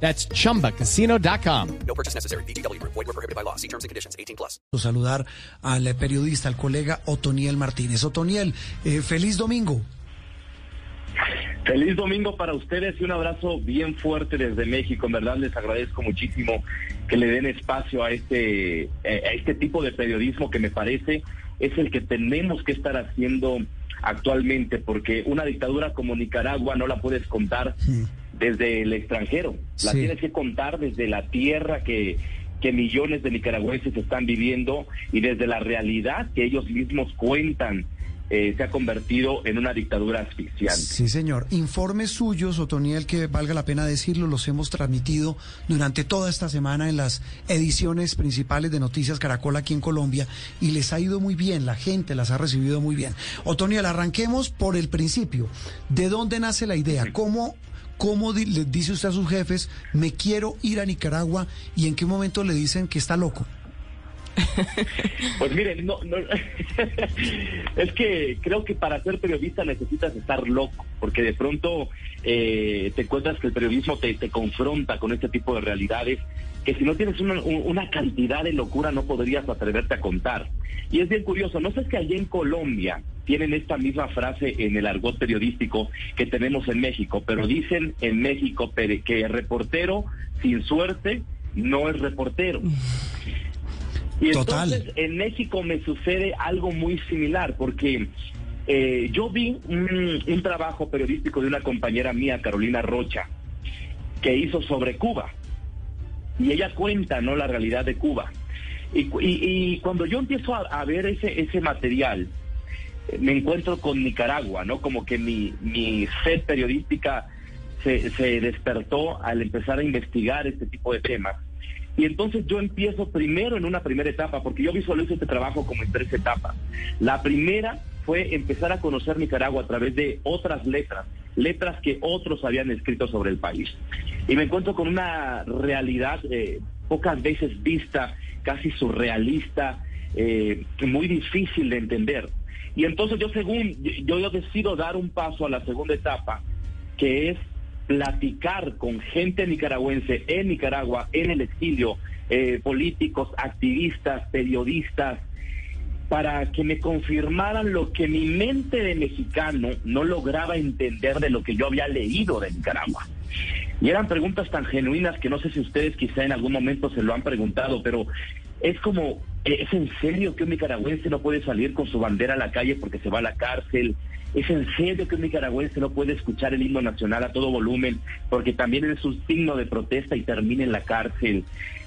That's chumbacasino.com. No purchase necessary. BGW. Void were prohibited by law. See terms and conditions. 18 plus. Saludar al periodista, al colega Otoniel Martínez. Otoniel, eh, feliz domingo. Feliz domingo para ustedes y un abrazo bien fuerte desde México. En verdad les agradezco muchísimo que le den espacio a este, eh, a este tipo de periodismo que me parece es el que tenemos que estar haciendo actualmente, porque una dictadura como Nicaragua no la puedes contar desde el extranjero, la Sí. tienes que contar desde la tierra que, que millones de nicaragüenses están viviendo y desde la realidad que ellos mismos cuentan. eh, se ha convertido en una dictadura asfixiante. Sí, señor. Informes suyos, Otoniel, que valga la pena decirlo, los hemos transmitido durante toda esta semana en las ediciones principales de Noticias Caracol aquí en Colombia y les ha ido muy bien, la gente las ha recibido muy bien. Otoniel, arranquemos por el principio. ¿De dónde nace la idea? ¿Cómo, cómo di- le dice usted a sus jefes, me quiero ir a Nicaragua y en qué momento le dicen que está loco? Pues miren, no, no, es que creo que para ser periodista necesitas estar loco, porque de pronto eh, te encuentras que el periodismo te, confronta con este tipo de realidades que si no tienes una, un- una cantidad de locura no podrías atreverte a contar. Y es bien curioso, no sé si allá en Colombia tienen esta misma frase en el argot periodístico que tenemos en México, pero dicen en México que reportero sin suerte no es reportero. Y Total. entonces en México me sucede algo muy similar, porque eh, yo vi un, un trabajo periodístico de una compañera mía, Carolina Rocha, que hizo sobre Cuba. Y ella cuenta, ¿no?, la realidad de Cuba. Y, y- y cuando yo empiezo a, a ver ese, ese material, me encuentro con Nicaragua, ¿no? Como que mi, mi sed periodística se, se despertó al empezar a investigar este tipo de temas. Y entonces yo empiezo primero en una primera etapa, porque yo visualizo este trabajo como en tres etapas. La primera fue empezar a conocer Nicaragua a través de otras letras, letras que otros habían escrito sobre el país. Y me encuentro con una realidad eh, pocas veces vista, casi surrealista, eh, muy difícil de entender. Y entonces yo según yo, yo decido dar un paso a la segunda etapa, que es platicar con gente nicaragüense en Nicaragua, en el exilio, eh, políticos, activistas, periodistas, para que me confirmaran lo que mi mente de mexicano no lograba entender de lo que yo había leído de Nicaragua. Y eran preguntas tan genuinas que no sé si ustedes quizá en algún momento se lo han preguntado, pero es como, ¿es en serio que un nicaragüense no puede salir con su bandera a la calle porque se va a la cárcel? ¿Es en serio que un nicaragüense no puede escuchar el himno nacional a todo volumen porque también es un signo de protesta y termina en la cárcel?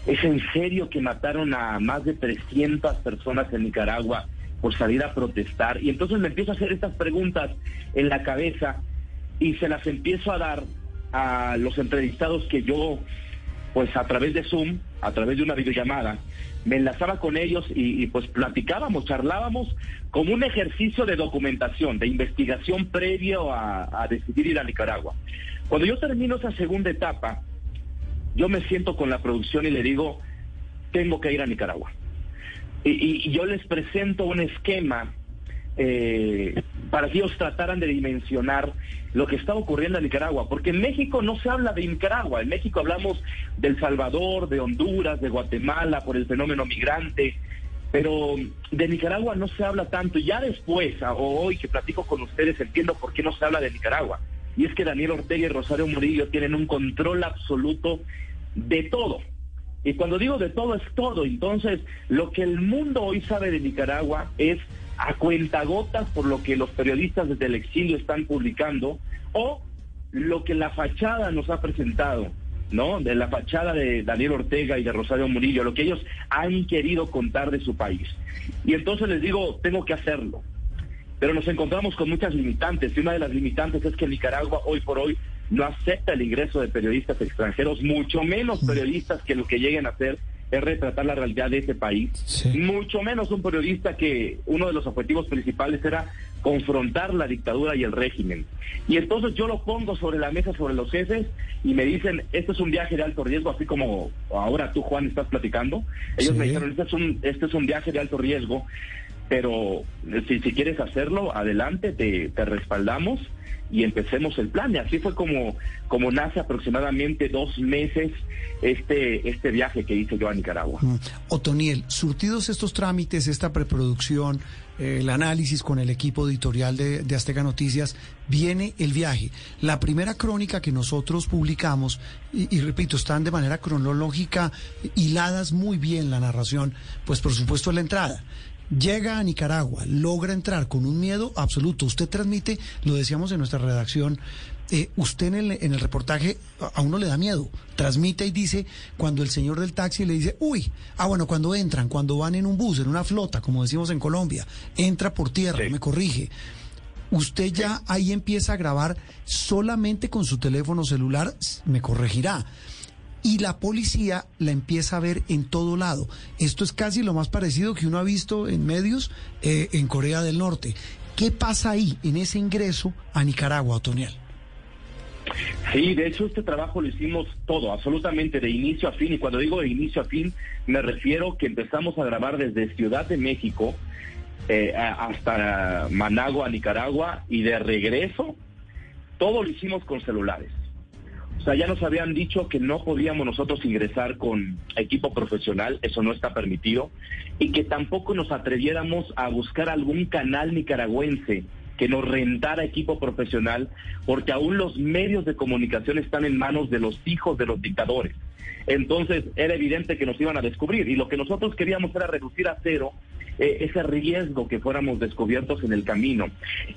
¿Es en serio que mataron a más de 300 personas en Nicaragua por salir a protestar? Y entonces me empiezo a hacer estas preguntas en la cabeza y se las empiezo a dar a los entrevistados que yo, pues a través de Zoom, a través de una videollamada, me enlazaba con ellos y, pues platicábamos, charlábamos como un ejercicio de documentación, de investigación previo a, decidir ir a Nicaragua. Cuando yo termino esa segunda etapa, yo me siento con la producción y le digo, tengo que ir a Nicaragua. Y, y- y yo les presento un esquema eh, para que ellos trataran de dimensionar lo que está ocurriendo en Nicaragua, porque en México no se habla de Nicaragua, en México hablamos del Salvador, de Honduras, de Guatemala, por el fenómeno migrante, pero de Nicaragua no se habla tanto. Ya después, o hoy que platico con ustedes, entiendo por qué no se habla de Nicaragua. Y es que Daniel Ortega y Rosario Murillo tienen un control absoluto de todo. Y cuando digo de todo es todo. Entonces, lo que el mundo hoy sabe de Nicaragua es a cuentagotas por lo que los periodistas desde el exilio están publicando o lo que la fachada nos ha presentado, ¿no? De la fachada de Daniel Ortega y de Rosario Murillo, lo que ellos han querido contar de su país. Y entonces les digo, tengo que hacerlo. Pero nos encontramos con muchas limitantes y una de las limitantes es que Nicaragua hoy por hoy no acepta el ingreso de periodistas extranjeros, mucho menos periodistas que lo que lleguen a hacer es retratar la realidad de ese país, Sí. mucho menos un periodista que uno de los objetivos principales era confrontar la dictadura y el régimen. Y entonces yo lo pongo sobre la mesa sobre los jefes y me dicen, esto es un viaje de alto riesgo, así como ahora tú, Juan, estás platicando. Ellos Sí. me dijeron, este es, un, este es un viaje de alto riesgo, pero si, si quieres hacerlo, adelante, te, te respaldamos y empecemos el plan. Y así fue como, como nace aproximadamente dos meses este, este viaje que hice yo a Nicaragua. Mm. Otoniel, surtidos estos trámites, esta preproducción, eh, el análisis con el equipo editorial de, Azteca Noticias, viene el viaje. La primera crónica que nosotros publicamos, y repito, están de manera cronológica, hiladas muy bien la narración, pues por supuesto la entrada. Llega a Nicaragua, logra entrar con un miedo absoluto. Usted transmite, lo decíamos en nuestra redacción, eh, usted en el, en el reportaje a- uno le da miedo. Transmite y dice cuando el señor del taxi le dice, uy, ah bueno, cuando entran, cuando van en un bus, en una flota, como decimos en Colombia, entra por tierra, Sí. me corrige. Usted ya ahí empieza a grabar solamente con su teléfono celular, me corregirá. Y la policía la empieza a ver en todo lado. Esto es casi lo más parecido que uno ha visto en medios eh, en Corea del Norte. ¿Qué pasa ahí en ese ingreso a Nicaragua, Otoniel? Sí, de hecho este trabajo lo hicimos todo, absolutamente de inicio a fin. Y cuando digo de inicio a fin, me refiero que empezamos a grabar desde Ciudad de México eh, hasta Managua, Nicaragua, y de regreso, todo lo hicimos con celulares. O sea, ya nos habían dicho que no podíamos nosotros ingresar con equipo profesional, eso no está permitido, y que tampoco nos atreviéramos a buscar algún canal nicaragüense que nos rentara equipo profesional, porque aún los medios de comunicación están en manos de los hijos de los dictadores. Entonces era evidente que nos iban a descubrir y lo que nosotros queríamos era reducir a cero eh, ese riesgo que fuéramos descubiertos en el camino.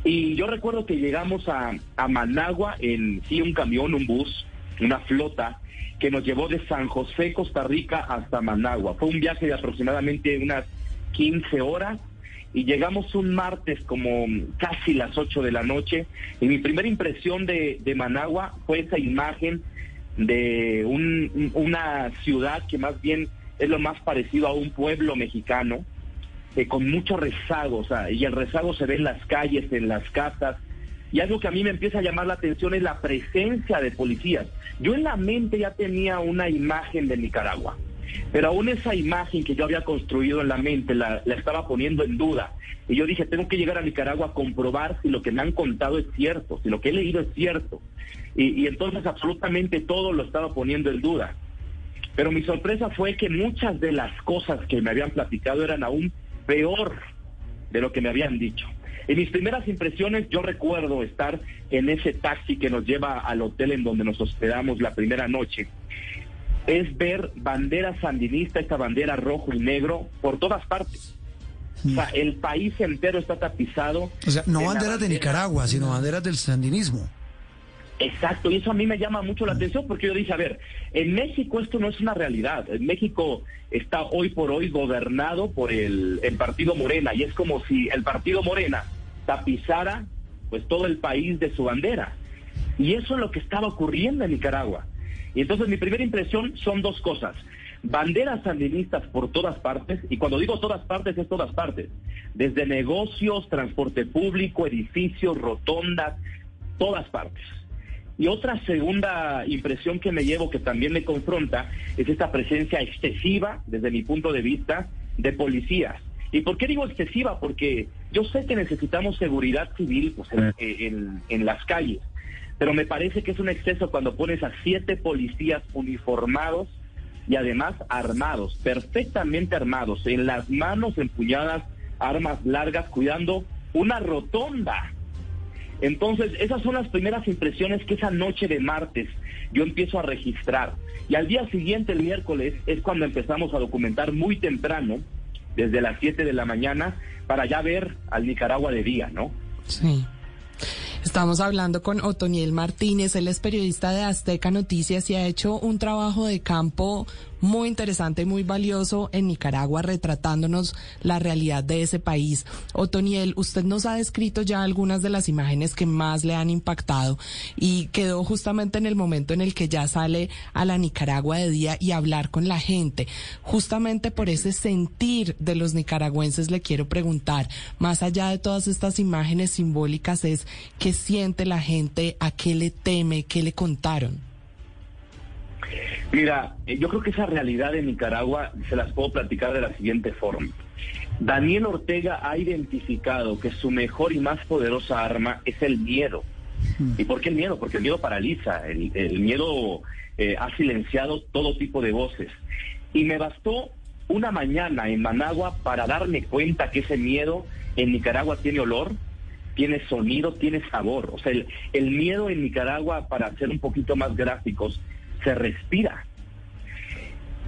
Y yo recuerdo que llegamos a, a Managua en sí un camión, un bus, una flota que nos llevó de San José, Costa Rica hasta Managua. Fue un viaje de aproximadamente unas 15 horas y llegamos un martes como casi las 8 de la noche y mi primera impresión de, Managua fue esa imagen de un- una ciudad que más bien es lo más parecido a un pueblo mexicano, eh, con mucho rezago, o sea, y el rezago se ve en las calles, en las casas, y algo que a mí me empieza a llamar la atención es la presencia de policías. Yo en la mente ya tenía una imagen de Nicaragua, pero aún esa imagen que yo había construido en la mente la, estaba poniendo en duda. Y yo dije, tengo que llegar a Nicaragua a comprobar si lo que me han contado es cierto, si lo que he leído es cierto. Y, y entonces absolutamente todo lo estaba poniendo en duda. Pero mi sorpresa fue que muchas de las cosas que me habían platicado eran aún peor de lo que me habían dicho. En mis primeras impresiones yo recuerdo estar en ese taxi que nos lleva al hotel en donde nos hospedamos la primera noche. Es ver bandera sandinista, esta bandera rojo y negro, por todas partes. O sea, el país entero está tapizado. O sea, no de banderas de bandera- Nicaragua, sino banderas del sandinismo. Exacto, y eso a mí me llama mucho la atención porque yo dije, a ver, en México esto no es una realidad. En México está hoy por hoy gobernado por el, el partido Morena y es como si el partido Morena tapizara pues todo el país de su bandera. Y eso es lo que estaba ocurriendo en Nicaragua. Y entonces mi primera impresión son dos cosas. Banderas sandinistas por todas partes, y cuando digo todas partes es todas partes, desde negocios, transporte público, edificios, rotondas, todas partes. Y otra segunda impresión que me llevo, que también me confronta, es esta presencia excesiva, desde mi punto de vista, de policías. ¿Y por qué digo excesiva? Porque yo sé que necesitamos seguridad civil pues, en, en- en las calles, pero me parece que es un exceso cuando pones a siete policías uniformados y además armados, perfectamente armados, en las manos empuñadas, armas largas, cuidando una rotonda. Entonces, esas son las primeras impresiones que esa noche de martes yo empiezo a registrar. Y al día siguiente, el miércoles, es cuando empezamos a documentar muy temprano, desde las 7 de la mañana, para ya ver al Nicaragua de día, ¿no? Sí. Estamos hablando con Otoniel Martínez, él es periodista de Azteca Noticias y ha hecho un trabajo de campo muy interesante y muy valioso en Nicaragua, retratándonos la realidad de ese país. Otoniel, usted nos ha descrito ya algunas de las imágenes que más le han impactado y quedó justamente en el momento en el que ya sale a la Nicaragua de día y hablar con la gente. Justamente por ese sentir de los nicaragüenses le quiero preguntar, más allá de todas estas imágenes simbólicas, es qué siente la gente, a qué le teme, qué le contaron. Mira, eh, yo creo que esa realidad de Nicaragua se las puedo platicar de la siguiente forma. Daniel Ortega ha identificado que su mejor y más poderosa arma es el miedo. ¿Y por qué el miedo? Porque el miedo paraliza, el, miedo eh, ha silenciado todo tipo de voces. Y me bastó una mañana en Managua para darme cuenta que ese miedo en Nicaragua tiene olor, tiene sonido, tiene sabor. O sea, el, el miedo en Nicaragua, para ser un poquito más gráficos, se respira.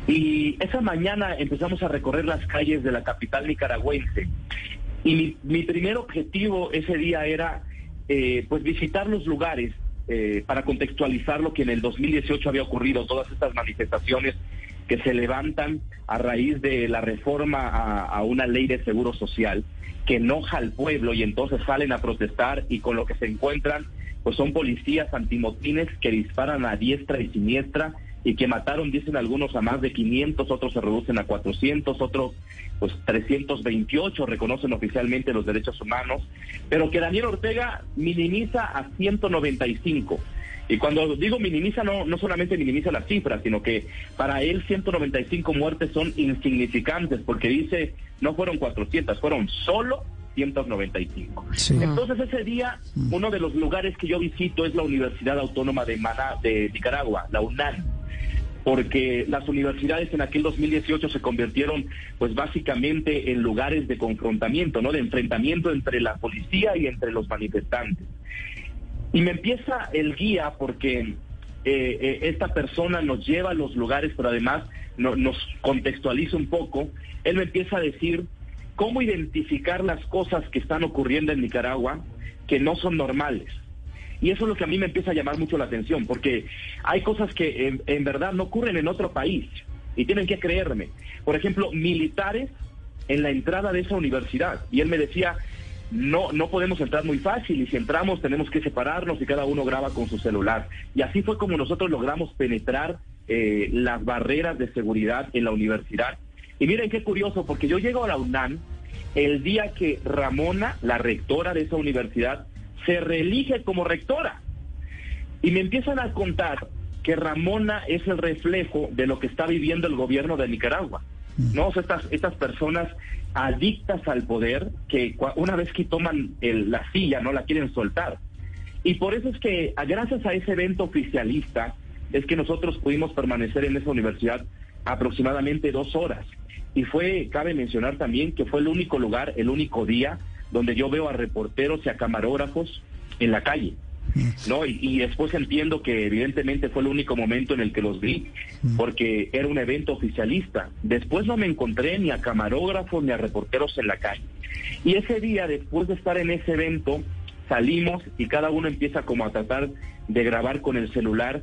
Y esa mañana empezamos a recorrer las calles de la capital nicaragüense. Y mi, primer objetivo ese día era eh, pues visitar los lugares eh, para contextualizar lo que en el 2018 había ocurrido, todas estas manifestaciones que se levantan a raíz de la reforma a, una ley de seguro social que enoja al pueblo y entonces salen a protestar y con lo que se encuentran pues son policías antimotines que disparan a diestra y siniestra y que mataron, dicen algunos, a más de 500, otros se reducen a 400, otros pues 328 reconocen oficialmente los derechos humanos, pero que Daniel Ortega minimiza a 195. Y cuando digo minimiza, no, no solamente minimiza las cifras, sino que para él 195 muertes son insignificantes, porque dice, no fueron 400, fueron solo 195. Entonces ese día, mm. uno de los lugares que yo visito es la Universidad Autónoma de, Maná, de Nicaragua, la UNAM porque las universidades en aquel 2018 se convirtieron pues básicamente en lugares de confrontamiento, ¿no? De enfrentamiento entre la policía y entre los manifestantes. Y me empieza el guía porque eh, eh, esta persona nos lleva a los lugares, pero además nos contextualiza un poco. Él me empieza a decir cómo identificar las cosas que están ocurriendo en Nicaragua que no son normales. Y eso es lo que a mí me empieza a llamar mucho la atención, porque hay cosas que en, verdad no ocurren en otro país y tienen que creerme. Por ejemplo, militares en la entrada de esa universidad. Y él me decía, no, no podemos entrar muy fácil y si entramos tenemos que separarnos y cada uno graba con su celular. Y así fue como nosotros logramos penetrar eh, las barreras de seguridad en la universidad y miren qué curioso, porque yo llego a la UNAM el día que Ramona, la rectora de esa universidad, se reelige como rectora. Y me empiezan a contar que Ramona es el reflejo de lo que está viviendo el gobierno de Nicaragua. ¿no? estas, estas personas adictas al poder que una vez que toman la silla no la quieren soltar. Y por eso es que gracias a ese evento oficialista es que nosotros pudimos permanecer en esa universidad aproximadamente dos horas. Y fue, cabe mencionar también que fue el único lugar, el único día donde yo veo a reporteros y a camarógrafos en la calle. ¿no? Y, después entiendo que evidentemente fue el único momento en el que los vi, porque era un evento oficialista. Después no me encontré ni a camarógrafos ni a reporteros en la calle. Y ese día, después de estar en ese evento, salimos y cada uno empieza como a tratar de grabar con el celular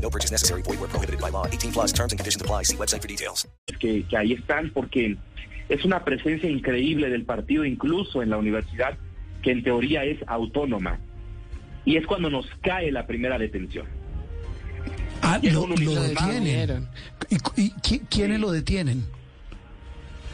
No purchase necessary. Void where prohibited by law. 18 plus terms and conditions apply. See website for details. Que, que ahí están porque es una presencia increíble del partido incluso en la universidad que en teoría es autónoma. Y es cuando nos cae la primera detención. Ah, lo, lo detienen. ¿Y, y, quiénes lo detienen?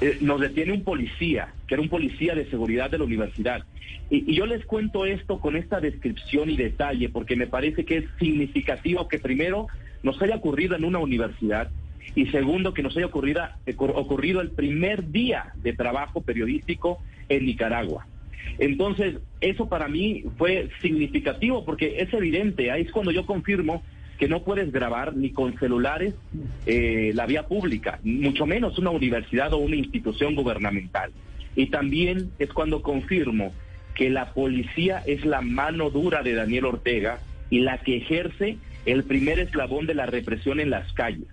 Eh, nos detiene un policía, que era un policía de seguridad de la universidad. Y, yo les cuento esto con esta descripción y detalle porque me parece que es significativo que primero nos haya ocurrido en una universidad y segundo que nos haya ocurrido, eh, ocurrido el primer día de trabajo periodístico en Nicaragua. Entonces, eso para mí fue significativo porque es evidente, ahí es cuando yo confirmo que no puedes grabar ni con celulares eh, la vía pública, mucho menos una universidad o una institución gubernamental. Y también es cuando confirmo que la policía es la mano dura de Daniel Ortega y la que ejerce el primer eslabón de la represión en las calles.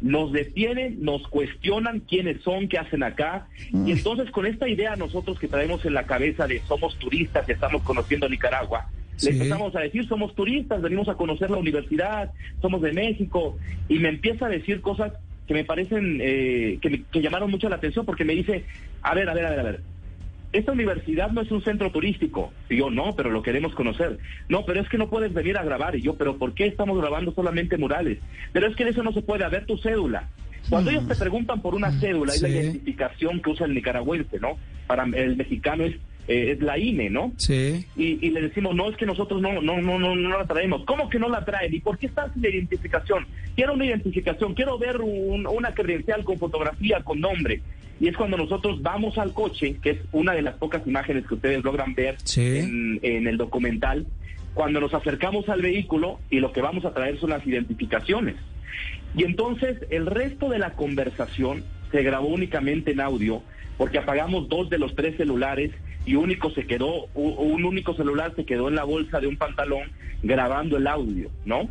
Nos detienen, nos cuestionan quiénes son, qué hacen acá. Y entonces con esta idea nosotros que traemos en la cabeza de somos turistas que estamos conociendo Nicaragua, Sí. le empezamos a decir somos turistas, venimos a conocer la universidad, somos de México. Y me empieza a decir cosas que me parecen, eh, que, me- que llamaron mucho la atención porque me dice, a ver, a ver, a ver, a ver. Esta universidad no es un centro turístico. Y yo, no, pero lo queremos conocer. No, pero es que no puedes venir a grabar. Y yo, pero ¿por qué estamos grabando solamente murales? Pero es que de eso no se puede. A ver tu cédula. Cuando ellos te preguntan por una cédula, es la sí. identificación que usa el nicaragüense, ¿no? Para el mexicano es, eh, es la INE, ¿no? Sí. y, y le decimos, no, es que nosotros no, no, no, no, no la traemos. ¿Cómo que no la traen? ¿Y por qué está sin la identificación? Quiero una identificación, quiero ver un- una credencial con fotografía, con nombre. Y es cuando nosotros vamos al coche, que es una de las pocas imágenes que ustedes logran ver Sí. en, en el documental, cuando nos acercamos al vehículo y lo que vamos a traer son las identificaciones. Y entonces el resto de la conversación se grabó únicamente en audio porque apagamos dos de los tres celulares y único se quedó, un único celular se quedó en la bolsa de un pantalón grabando el audio, ¿no?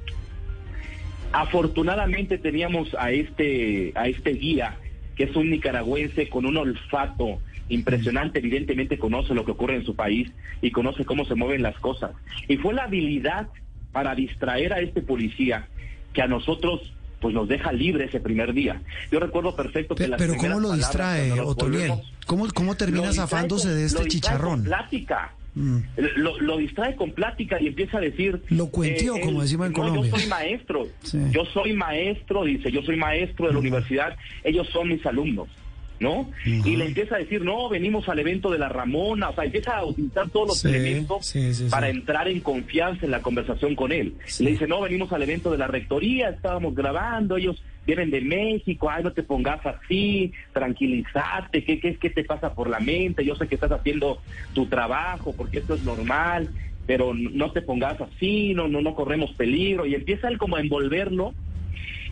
Afortunadamente teníamos a este, a este guía, que es un nicaragüense con un olfato impresionante, evidentemente conoce lo que ocurre en su país y conoce cómo se mueven las cosas. Y fue la habilidad para distraer a este policía que a nosotros pues nos deja libre ese primer día. Yo recuerdo perfecto que Pe- las Pero ¿cómo lo distrae, Otoniel? ¿Cómo, cómo termina distrae zafándose de este lo chicharrón? Con plática. Mm. Lo, lo distrae con plática y empieza a decir... eh, Lo cuenteó, como decimos en no, Colombia. Yo soy maestro, Sí. yo soy maestro, dice, yo soy maestro de la universidad, ellos son mis alumnos, ¿no? Y le empieza a decir, no, venimos al evento de la Ramona, o sea, empieza a utilizar todos los Sí, elementos sí, sí, para entrar en confianza en la conversación con él. Le dice, no, venimos al evento de la rectoría, estábamos grabando, ellos vienen de México, ay, no te pongas así, tranquilízate, ¿qué, qué, qué te pasa por la mente? Yo sé que estás haciendo tu trabajo, porque esto es normal, pero no te pongas así, no, no, no corremos peligro, y empieza él como a envolverlo,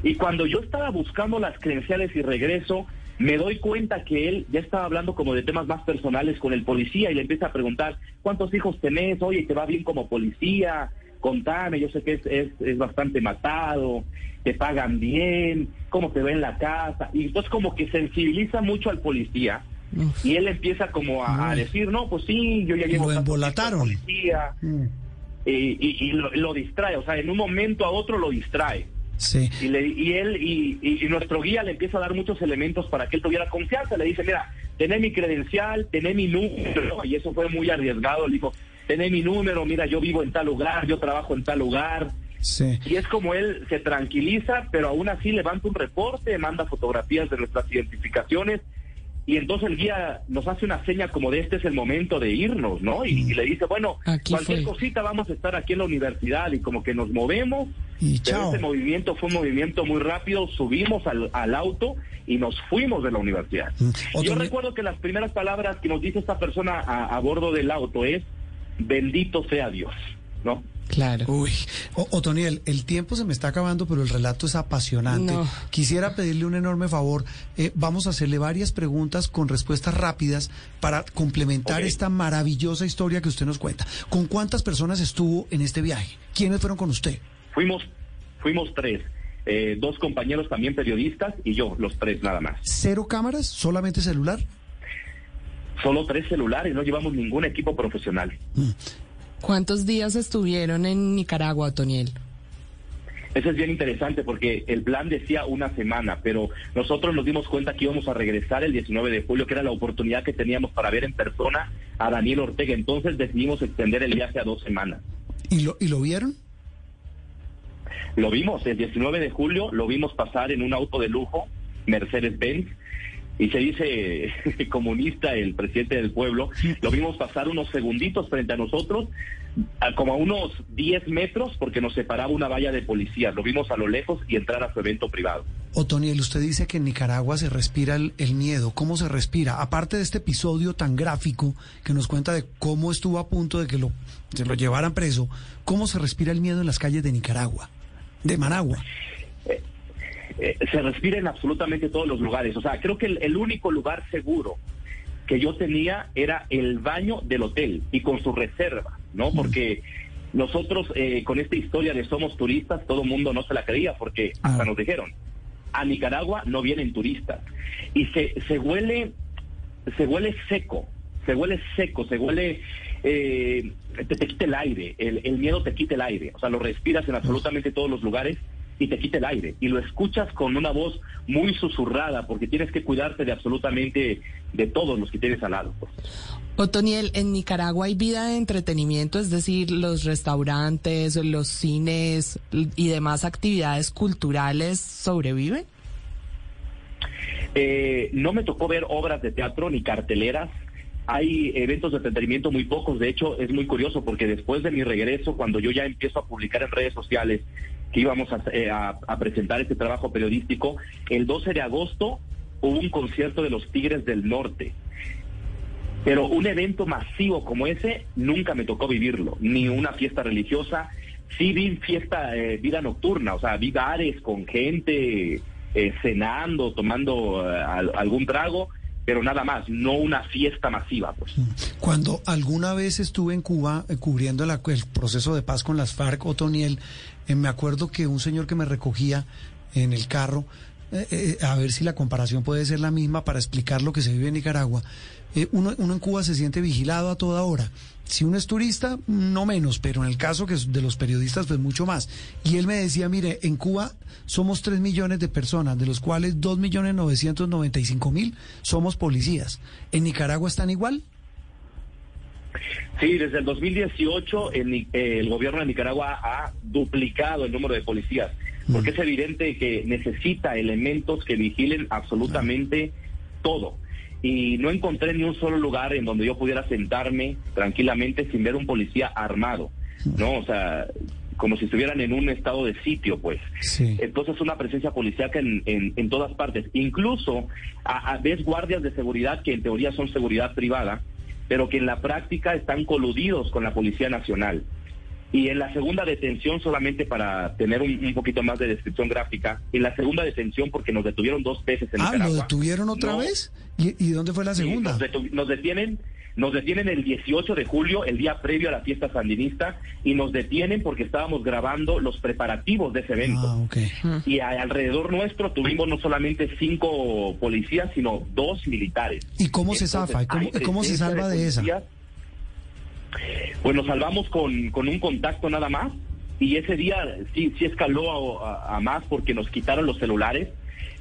y cuando yo estaba buscando las credenciales y regreso, me doy cuenta que él ya estaba hablando como de temas más personales con el policía y le empieza a preguntar, ¿cuántos hijos tenés? Oye, ¿te va bien como policía? Contame, yo sé que es, es, es bastante matado, te pagan bien, cómo te ve en la casa. Y entonces como que sensibiliza mucho al policía Uf. y él empieza como a, a decir, no, pues sí, yo ya llevo lo embolataron. policía. Mm. Y, y- y lo, lo distrae, o sea, en un momento a otro lo distrae. Sí. Y, le- y él y, y- y nuestro guía le empieza a dar muchos elementos para que él tuviera confianza. Le dice, mira, tené mi credencial, tené mi número, y eso fue muy arriesgado. Le dijo, tené mi número, mira, yo vivo en tal lugar, yo trabajo en tal lugar. Sí. Y es como él se tranquiliza, pero aún así levanta un reporte, manda fotografías de nuestras identificaciones. Y entonces el guía nos hace una seña como de este es el momento de irnos, ¿no? Y, y le dice, bueno, Aquí cualquier fue. cosita vamos a estar aquí en la universidad y como que nos movemos. Y Pero chao. ese movimiento fue un movimiento muy rápido, subimos al, al auto y nos fuimos de la universidad. Mm. Yo recuerdo que las primeras palabras que nos dice esta persona a, a bordo del auto es, bendito sea Dios, ¿no? Claro. Uy, O- Otoniel, el tiempo se me está acabando, pero el relato es apasionante. No. Quisiera pedirle un enorme favor. Eh, vamos a hacerle varias preguntas con respuestas rápidas para complementar esta maravillosa historia que usted nos cuenta. ¿Con cuántas personas estuvo en este viaje? ¿Quiénes fueron con usted? Fuimos, fuimos tres, eh, dos compañeros también periodistas y yo, los tres nada más. ¿Cero cámaras? ¿Solamente celular? Solo tres celulares, no llevamos ningún equipo profesional. ¿Cuántos días estuvieron en Nicaragua, Otoniel? Eso es bien interesante porque el plan decía una semana, pero nosotros nos dimos cuenta que íbamos a regresar el 19 de julio, que era la oportunidad que teníamos para ver en persona a Daniel Ortega. Entonces decidimos extender el viaje a dos semanas. ¿Y lo, y lo vieron? Lo vimos el 19 de julio, lo vimos pasar en un auto de lujo, Mercedes-Benz, y se dice comunista el presidente del pueblo, lo vimos pasar unos segunditos frente a nosotros, a como a unos 10 metros, porque nos separaba una valla de policía, lo vimos a lo lejos y entrar a su evento privado. Otoniel, usted dice que en Nicaragua se respira el, el miedo. ¿Cómo se respira? Aparte de este episodio tan gráfico que nos cuenta de cómo estuvo a punto de que lo, se lo llevaran preso, ¿cómo se respira el miedo en las calles de Nicaragua? de Managua. Eh, se respira en absolutamente todos los lugares. O sea, creo que el, el único lugar seguro que yo tenía era el baño del hotel y con su reserva, ¿no? Porque nosotros eh, con esta historia de somos turistas, todo el mundo no se la creía porque hasta Ah. nos dijeron, a Nicaragua no vienen turistas. Y se, se huele, se huele seco, se huele seco, se huele, eh, te, te quita el aire, el, el miedo te quita el aire, o sea, lo respiras en absolutamente todos los lugares y te quita el aire. Y lo escuchas con una voz muy susurrada porque tienes que cuidarte de absolutamente de todos los que tienes al lado. pues. Otoniel, en Nicaragua hay vida de entretenimiento, es decir, los restaurantes, los cines y demás actividades culturales sobreviven. Eh, no me tocó ver obras de teatro ni carteleras. Hay eventos de entretenimiento muy pocos. De hecho, es muy curioso porque después de mi regreso, cuando yo ya empiezo a publicar en redes sociales que íbamos a, eh, a- presentar este trabajo periodístico, el 12 de agosto hubo un concierto de los Tigres del Norte. Pero un evento masivo como ese nunca me tocó vivirlo, ni una fiesta religiosa. Sí vi fiesta, eh, vida nocturna, o sea, vi bares con gente eh, cenando, tomando eh, al- algún trago, pero nada más, no una fiesta masiva, pues. Cuando alguna vez estuve en Cuba cubriendo el proceso de paz con las FARC, Otoniel, eh, me acuerdo que un señor que me recogía en el carro, eh, eh, a ver si la comparación puede ser la misma para explicar lo que se vive en Nicaragua, uno, uno en Cuba se siente vigilado a toda hora. Si uno es turista, no menos, pero en el caso que de los periodistas, pues mucho más. Y él me decía, mire, en Cuba somos 3 millones de personas, de los cuales 2 millones 995 mil somos policías. ¿En Nicaragua están igual? Sí, desde el 2018 el, el gobierno de Nicaragua ha duplicado el número de policías, porque es evidente que necesita elementos que vigilen absolutamente todo. Y no encontré ni un solo lugar en donde yo pudiera sentarme tranquilamente sin ver un policía armado, ¿no? O sea, como si estuvieran en un estado de sitio, pues. Sí. Entonces una presencia policíaca en, en, en todas partes. Incluso a, a ves guardias de seguridad que en teoría son seguridad privada, pero que en la práctica están coludidos con la Policía Nacional. Y en la segunda detención, solamente para tener un, un poquito más de descripción gráfica, en la segunda detención, porque nos detuvieron dos veces en Ah, ¿lo Nicaragua. detuvieron otra No, vez? ¿Y, y dónde fue la segunda? nos, nos detienen, nos detienen el 18 de julio, el día previo a la fiesta sandinista, y nos detienen porque estábamos grabando los preparativos de ese evento. Ah, ok. Y a- alrededor nuestro tuvimos no solamente cinco policías, sino dos militares. ¿Y cómo se zafa? ¿Y cómo- se salva de esa? policías. Pues nos salvamos con, con un contacto nada más. Y ese día sí, sí escaló a, a- a más porque nos quitaron los celulares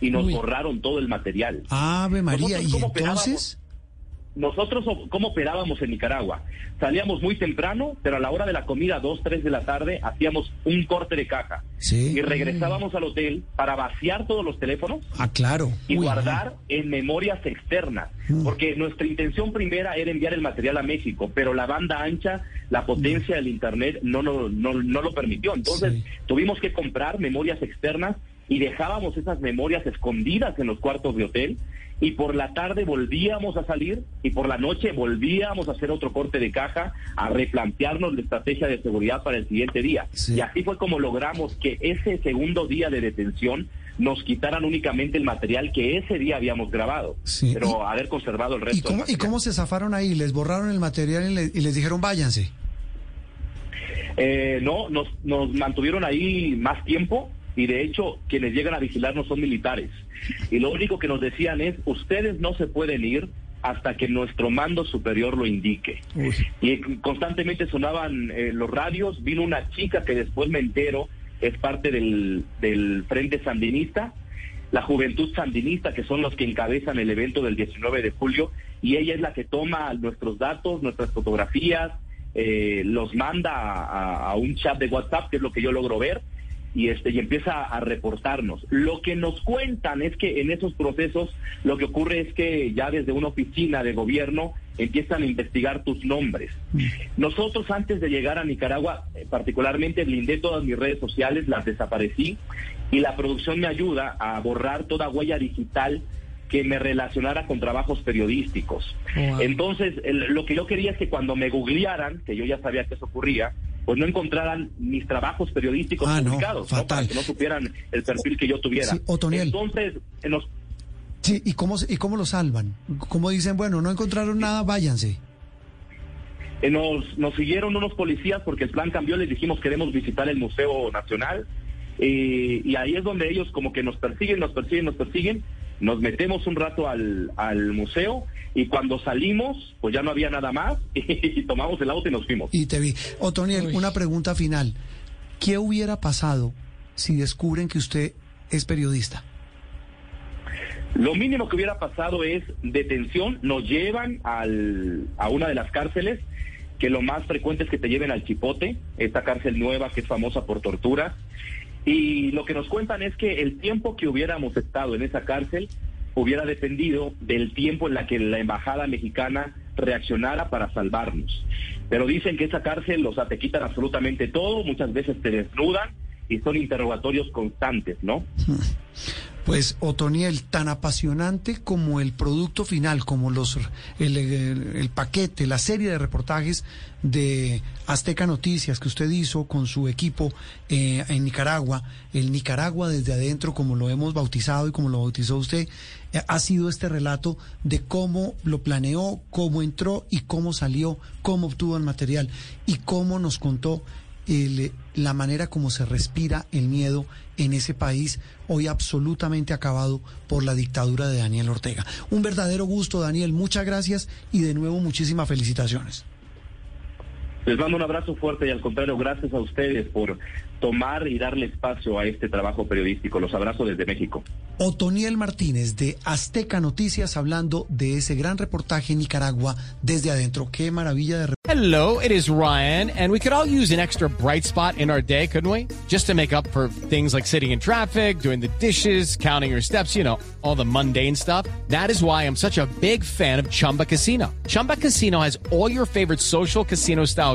y nos Uy. borraron todo el material. Ave María, ¿y ¿cómo entonces? Nosotros, ¿cómo operábamos en Nicaragua? Salíamos muy temprano, pero a la hora de la comida, dos, tres de la tarde, hacíamos un corte de caja. Sí. Y regresábamos al hotel para vaciar todos los teléfonos Ah, claro. y Uy, guardar en memorias externas, Mm. porque nuestra intención primera era enviar el material a México, pero la banda ancha, la potencia del Internet no, no, no, no lo permitió. Entonces Sí. tuvimos que comprar memorias externas y dejábamos esas memorias escondidas en los cuartos de hotel y por la tarde volvíamos a salir y por la noche volvíamos a hacer otro corte de caja, a replantearnos la estrategia de seguridad para el siguiente día. Sí. Y así fue como logramos que ese segundo día de detención nos quitaran únicamente el material que ese día habíamos grabado, Sí. pero haber conservado el resto. ¿Y cómo, del ¿Y material. cómo se zafaron ahí? ¿Les borraron el material y, le- y les dijeron váyanse? Eh, no, nos, nos mantuvieron ahí más tiempo y de hecho quienes llegan a vigilarnos son militares. Y lo único que nos decían es, ustedes no se pueden ir hasta que nuestro mando superior lo indique. Uy. Y constantemente sonaban eh, los radios, vino una chica que después me entero es parte del, del Frente Sandinista, la Juventud Sandinista, que son los que encabezan el evento del 19 de julio, y ella es la que toma nuestros datos, nuestras fotografías, eh, los manda a, a- a un chat de WhatsApp, que es lo que yo logro ver, y este y empieza a reportarnos. Lo que nos cuentan es que en esos procesos lo que ocurre es que ya desde una oficina de gobierno empiezan a investigar tus nombres. Nosotros antes de llegar a Nicaragua, eh, particularmente blindé todas mis redes sociales, las desaparecí y la producción me ayuda a borrar toda huella digital que me relacionara con trabajos periodísticos. Wow. Entonces, el- lo que yo quería es que cuando me googlearan, que yo ya sabía que eso ocurría, pues no encontraran mis trabajos periodísticos Ah, no, publicados, ¿no? fatal. para que no supieran el perfil que yo tuviera. Sí, Otoniel. Entonces, en los Sí, ¿y cómo, ¿y cómo lo salvan? ¿Cómo dicen, bueno, no encontraron nada, váyanse? Eh, Nos, nos siguieron unos policías porque el plan cambió, les dijimos queremos visitar el Museo Nacional eh, y ahí es donde ellos como que nos persiguen, nos persiguen, nos persiguen, nos metemos un rato al, al museo y cuando salimos pues ya no había nada más y tomamos el auto y nos fuimos. Y te vi. Otoniel, Uy. una pregunta final. ¿Qué hubiera pasado si descubren que usted es periodista? Lo mínimo que hubiera pasado es detención, nos llevan al, a una de las cárceles, que lo más frecuente es que te lleven al Chipote, esta cárcel nueva que es famosa por tortura. Y lo que nos cuentan es que el tiempo que hubiéramos estado en esa cárcel hubiera dependido del tiempo en la que la embajada mexicana reaccionara para salvarnos. Pero dicen que esa cárcel, o sea, te quitan absolutamente todo, muchas veces te desnudan y son interrogatorios constantes, ¿no? Pues Otoniel, tan apasionante como el producto final, como los el, el- paquete, la serie de reportajes de Azteca Noticias que usted hizo con su equipo eh, en Nicaragua, el Nicaragua desde adentro, como lo hemos bautizado y como lo bautizó usted, eh, ha sido este relato de cómo lo planeó, cómo entró y cómo salió, cómo obtuvo el material y cómo nos contó la manera como se respira el miedo en ese país hoy absolutamente acabado por la dictadura de Daniel Ortega. Un verdadero gusto, Daniel. Muchas gracias y de nuevo muchísimas felicitaciones. Les mando un abrazo fuerte y al contrario, gracias a ustedes por tomar y darle espacio a este trabajo periodístico. Los abrazo desde México. Otoniel Martínez de Azteca Noticias hablando de ese gran reportaje en Nicaragua desde adentro. Qué maravilla de Hello, it is Ryan, and we could all use an extra bright spot in our day, couldn't we? Just to make up for things like sitting in traffic, doing the dishes, counting your steps, you know, all the mundane stuff. That is why I'm such a big fan of Chumba Casino. Chumba Casino has all your favorite social casino style